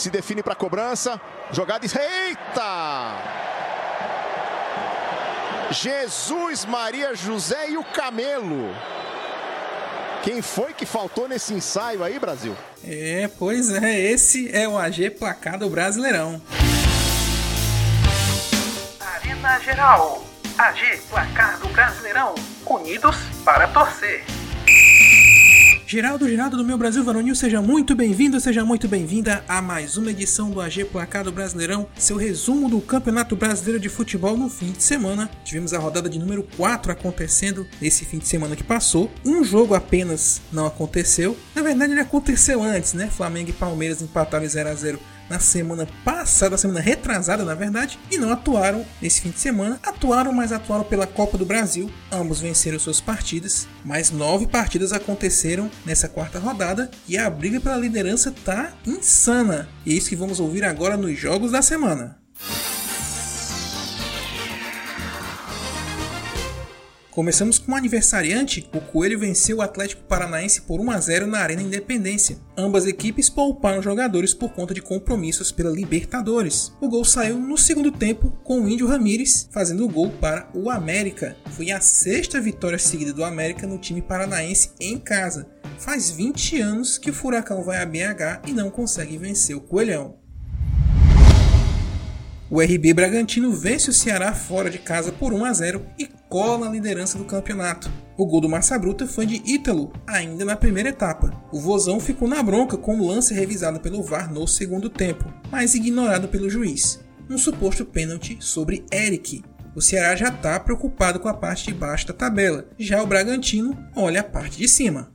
Se define para cobrança, jogada. Eita! Jesus, Maria, José e o Camelo. Quem foi que faltou nesse ensaio aí, Brasil? É, pois é, esse é o AG Placar do Brasileirão. Arena Geral. AG Placar do Brasileirão. Unidos para torcer. Geraldo Geraldo do meu Brasil Varonil, seja muito bem-vindo, seja muito bem-vinda a mais uma edição do AG Placar do Brasileirão, seu resumo do Campeonato Brasileiro de Futebol no fim de semana. Tivemos a rodada de número 4 acontecendo nesse fim de semana que passou. Um jogo apenas não aconteceu. Na verdade, ele aconteceu antes, né? Flamengo e Palmeiras empataram em 0 a 0 na semana passada, semana retrasada na verdade, e não atuaram nesse fim de semana. Atuaram, mas atuaram pela Copa do Brasil. Ambos venceram suas partidas, mas nove partidas aconteceram nessa quarta rodada e a briga pela liderança tá insana. E é isso que vamos ouvir agora nos jogos da semana. Começamos com o um aniversariante, o Coelho venceu o Atlético Paranaense por 1 a 0 na Arena Independência. Ambas equipes pouparam jogadores por conta de compromissos pela Libertadores. O gol saiu no segundo tempo com o Índio Ramírez fazendo o gol para o América. Foi a sexta vitória seguida do América no time paranaense em casa. Faz 20 anos que o Furacão vai a BH e não consegue vencer o Coelhão. O RB Bragantino vence o Ceará fora de casa por 1 a 0 e cola a liderança do campeonato. O gol do Massa Bruta foi de Ítalo, ainda na primeira etapa. O Vozão ficou na bronca com o lance revisado pelo VAR no segundo tempo, mas ignorado pelo juiz. Um suposto pênalti sobre Eric. O Ceará já está preocupado com a parte de baixo da tabela, já o Bragantino olha a parte de cima.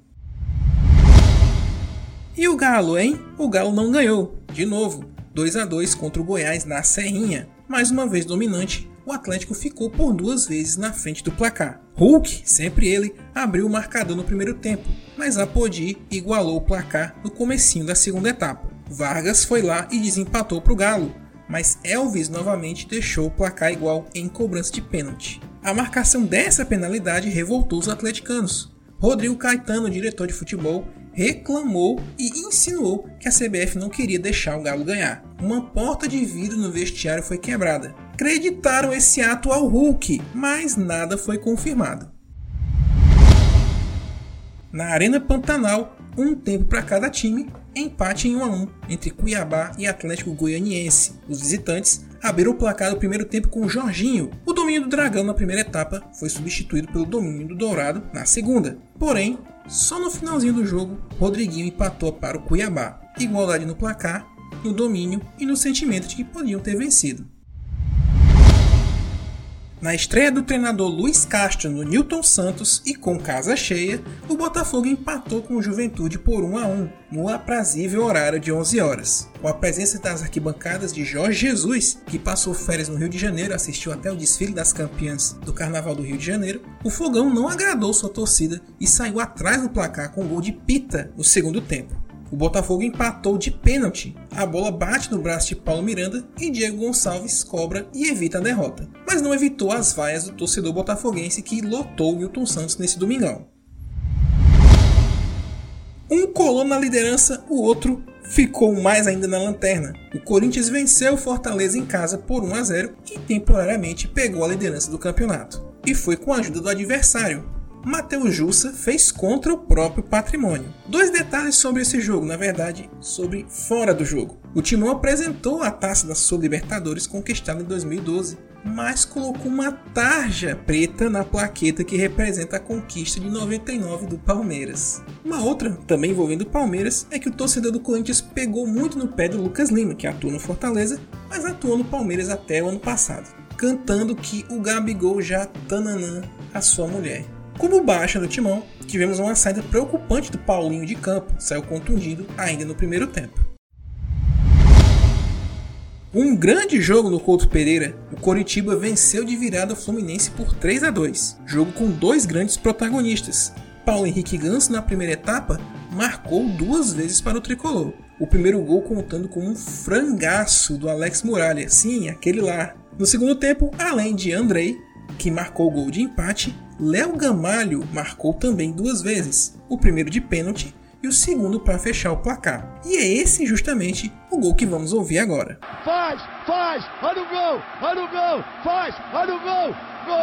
E o Galo, hein? O Galo não ganhou, de novo. 2 a 2 contra o Goiás na Serrinha. Mais uma vez dominante, o Atlético ficou por duas vezes na frente do placar. Hulk, sempre ele, abriu o marcador no primeiro tempo, mas Apodi igualou o placar no comecinho da segunda etapa. Vargas foi lá e desempatou para o Galo, mas Elvis novamente deixou o placar igual em cobrança de pênalti. A marcação dessa penalidade revoltou os atleticanos. Rodrigo Caetano, diretor de futebol, reclamou e insinuou que a CBF não queria deixar o Galo ganhar. Uma porta de vidro no vestiário foi quebrada. Acreditaram esse ato ao Hulk, mas nada foi confirmado. Na Arena Pantanal, um tempo para cada time, empate em 1 a 1 entre Cuiabá e Atlético Goianiense. Os visitantes abriram o placar do primeiro tempo com Jorginho. O domínio do Dragão na primeira etapa foi substituído pelo domínio do Dourado na segunda. Porém, só no finalzinho do jogo, Rodriguinho empatou para o Cuiabá. Igualdade no placar, no domínio e no sentimento de que podiam ter vencido. Na estreia do treinador Luiz Castro no Newton Santos e com casa cheia, o Botafogo empatou com o Juventude por 1 a 1 no aprazível horário de 11 horas. Com a presença das arquibancadas de Jorge Jesus, que passou férias no Rio de Janeiro assistiu até o desfile das campeãs do Carnaval do Rio de Janeiro, o Fogão não agradou sua torcida e saiu atrás no placar com um gol de Pita no segundo tempo. O Botafogo empatou de pênalti. A bola bate no braço de Paulo Miranda e Diego Gonçalves cobra e evita a derrota. Mas não evitou as vaias do torcedor botafoguense que lotou Milton Santos nesse domingão. Um colou na liderança, o outro ficou mais ainda na lanterna. O Corinthians venceu o Fortaleza em casa por 1 a 0 e temporariamente pegou a liderança do campeonato. E foi com a ajuda do adversário, Matheus Jussa fez contra o próprio patrimônio. Dois detalhes sobre esse jogo, na verdade, sobre fora do jogo. O Timão apresentou a taça da Sul Libertadores conquistada em 2012, mas colocou uma tarja preta na plaqueta que representa a conquista de 99 do Palmeiras. Uma outra, também envolvendo o Palmeiras, é que o torcedor do Corinthians pegou muito no pé do Lucas Lima, que atua no Fortaleza, mas atuou no Palmeiras até o ano passado, cantando que o Gabigol já tananã a sua mulher. Como baixa no timão, tivemos uma saída preocupante do Paulinho de campo, saiu contundido ainda no primeiro tempo. Um grande jogo no Couto Pereira, o Coritiba venceu de virada o Fluminense por 3 a 2. Jogo com dois grandes protagonistas. Paulo Henrique Ganso na primeira etapa marcou duas vezes para o tricolor. O primeiro gol contando com um frangaço do Alex Muralha, sim, aquele lá. No segundo tempo, além de Andrei, que marcou o gol de empate, Léo Gamalho marcou também duas vezes, o primeiro de pênalti e o segundo para fechar o placar. E é esse justamente o gol que vamos ouvir agora. Faz, faz, olha o gol, olha o gol, faz, olha o gol, gol!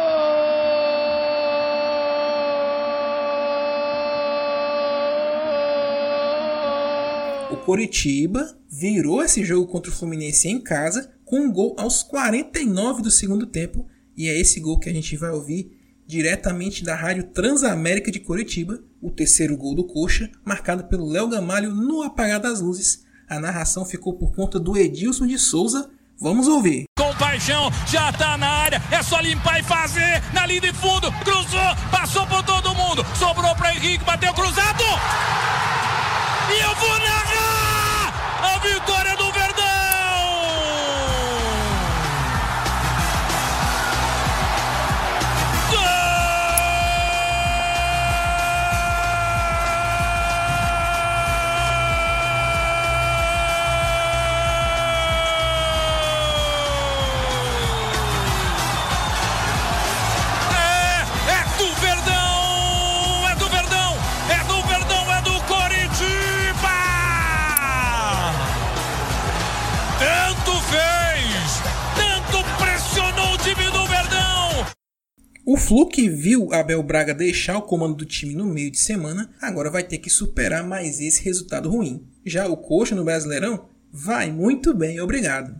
O Coritiba virou esse jogo contra o Fluminense em casa com um gol aos 49 do segundo tempo e é esse gol que a gente vai ouvir diretamente da Rádio Transamérica de Curitiba, o terceiro gol do Coxa, marcado pelo Léo Gamalho no apagar das luzes. A narração ficou por conta do Edilson de Souza. Vamos ouvir. Com paixão, já tá na área, é só limpar e fazer. Na linha de fundo, cruzou, passou por todo mundo, sobrou para Henrique, bateu cruzado. O Flu viu Abel Braga deixar o comando do time no meio de semana, agora vai ter que superar mais esse resultado ruim. Já o Coxa no Brasileirão vai muito bem, obrigado.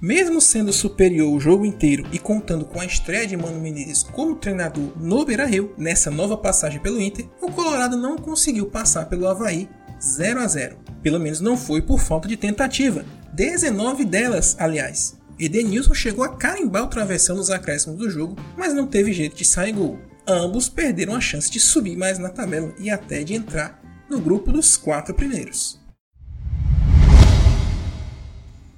Mesmo sendo superior o jogo inteiro e contando com a estreia de Mano Menezes como treinador no Beira-Rio, nessa nova passagem pelo Inter, o Colorado não conseguiu passar pelo Havaí 0 a 0. Pelo menos não foi por falta de tentativa. 19 delas, aliás. Edenilson chegou a carimbar o travessão nos acréscimos do jogo, mas não teve jeito de sair gol. Ambos perderam a chance de subir mais na tabela e até de entrar no grupo dos quatro primeiros.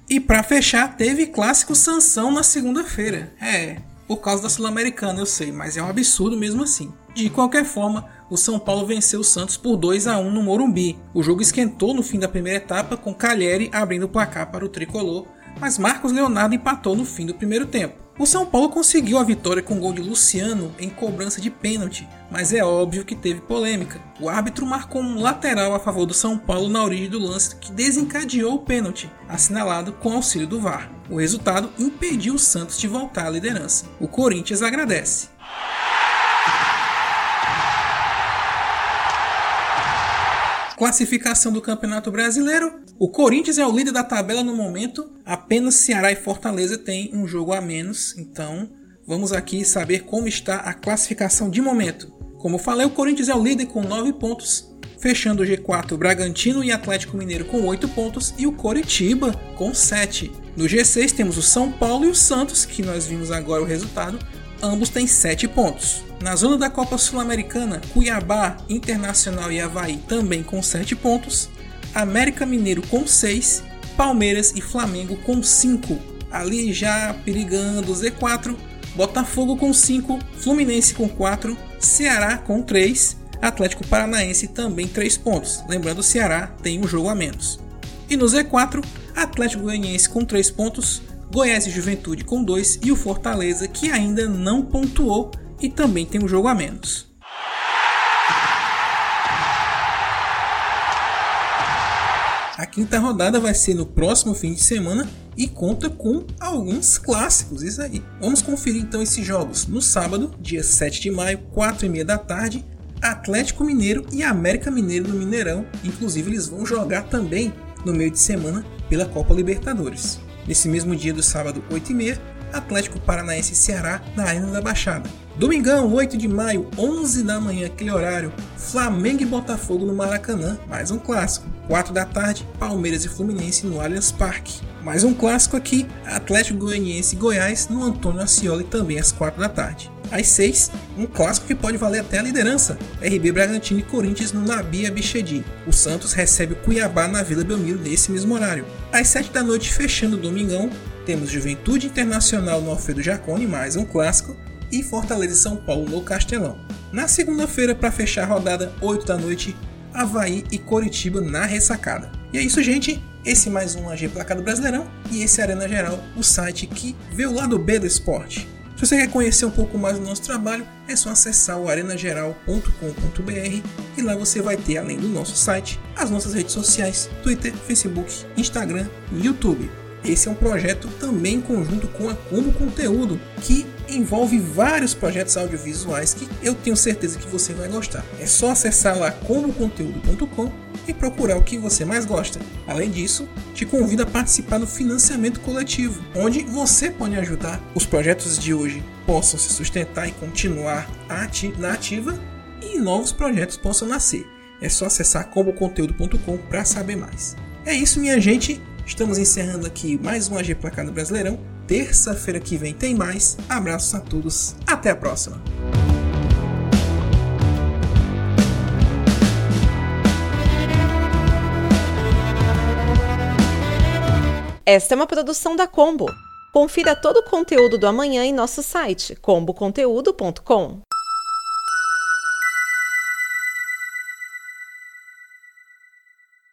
E para fechar, teve clássico Sansão na segunda-feira. É, por causa da Sul-Americana, eu sei, mas é um absurdo mesmo assim. De qualquer forma, o São Paulo venceu o Santos por 2 a 1 no Morumbi. O jogo esquentou no fim da primeira etapa, com Calheri abrindo o placar para o tricolor mas Marcos Leonardo empatou no fim do primeiro tempo. O São Paulo conseguiu a vitória com gol de Luciano em cobrança de pênalti, mas é óbvio que teve polêmica. O árbitro marcou um lateral a favor do São Paulo na origem do lance que desencadeou o pênalti, assinalado com auxílio do VAR. O resultado impediu o Santos de voltar à liderança. O Corinthians agradece. Classificação do Campeonato Brasileiro. O Corinthians é o líder da tabela no momento. Apenas Ceará e Fortaleza têm um jogo a menos. Então, vamos aqui saber como está a classificação de momento. Como falei, o Corinthians é o líder com 9 pontos. Fechando o G4, Bragantino e Atlético Mineiro com 8 pontos e o Coritiba com 7. No G6 temos o São Paulo e o Santos, que nós vimos agora o resultado, ambos têm 7 pontos. Na zona da Copa Sul-Americana, Cuiabá, Internacional e Havaí também com 7 pontos, América Mineiro com 6, Palmeiras e Flamengo com 5. Ali já perigando o Z4, Botafogo com 5, Fluminense com 4, Ceará com 3, Atlético Paranaense também 3 pontos. Lembrando, o Ceará tem um jogo a menos. E no Z4, Atlético Goianiense com 3 pontos, Goiás e Juventude com 2 e o Fortaleza que ainda não pontuou e também tem um jogo a menos. A quinta rodada vai ser no próximo fim de semana e conta com alguns clássicos, isso aí. Vamos conferir então esses jogos. No sábado, dia 7 de maio, 4 e meia da tarde, Atlético Mineiro e América Mineiro no Mineirão. Inclusive, eles vão jogar também no meio de semana pela Copa Libertadores. Nesse mesmo dia do sábado, 8 e meia, Atlético Paranaense e Ceará na Arena da Baixada. Domingão, 8 de maio, 11 da manhã, aquele horário, Flamengo e Botafogo no Maracanã, mais um clássico. 4 da tarde, Palmeiras e Fluminense no Allianz Parque. Mais um clássico aqui, Atlético Goianiense e Goiás no Antônio Ascioli também às 4 da tarde. Às 6, um clássico que pode valer até a liderança, RB Bragantino e Corinthians no Nabia Bichedi. O Santos recebe o Cuiabá na Vila Belmiro nesse mesmo horário. Às 7 da noite, fechando o domingão, temos Juventude Internacional no Alfredo Jacone, mais um clássico, e Fortaleza e São Paulo no Castelão. Na segunda-feira, para fechar a rodada, 8 da noite, Havaí e Coritiba na ressacada. E é isso, gente. Esse mais um AG Placado Brasileirão e esse é Arena Geral, o site que vê o lado B do esporte. Se você quer conhecer um pouco mais do nosso trabalho, é só acessar o arenageral.com.br e lá você vai ter, além do nosso site, as nossas redes sociais, Twitter, Facebook, Instagram e YouTube. Esse é um projeto também em conjunto com a Combo Conteúdo, que envolve vários projetos audiovisuais que eu tenho certeza que você vai gostar. É só acessar lá comboconteúdo.com e procurar o que você mais gosta. Além disso, te convido a participar do financiamento coletivo, onde você pode ajudar os projetos de hoje possam se sustentar e continuar na ativa e novos projetos possam nascer. É só acessar comboconteúdo.com para saber mais. É isso, minha gente. Estamos encerrando aqui mais um AG Placado Brasileirão. Terça-feira que vem tem mais. Abraços a todos. Até a próxima. Esta é uma produção da Combo. Confira todo o conteúdo do amanhã em nosso site comboconteúdo.com.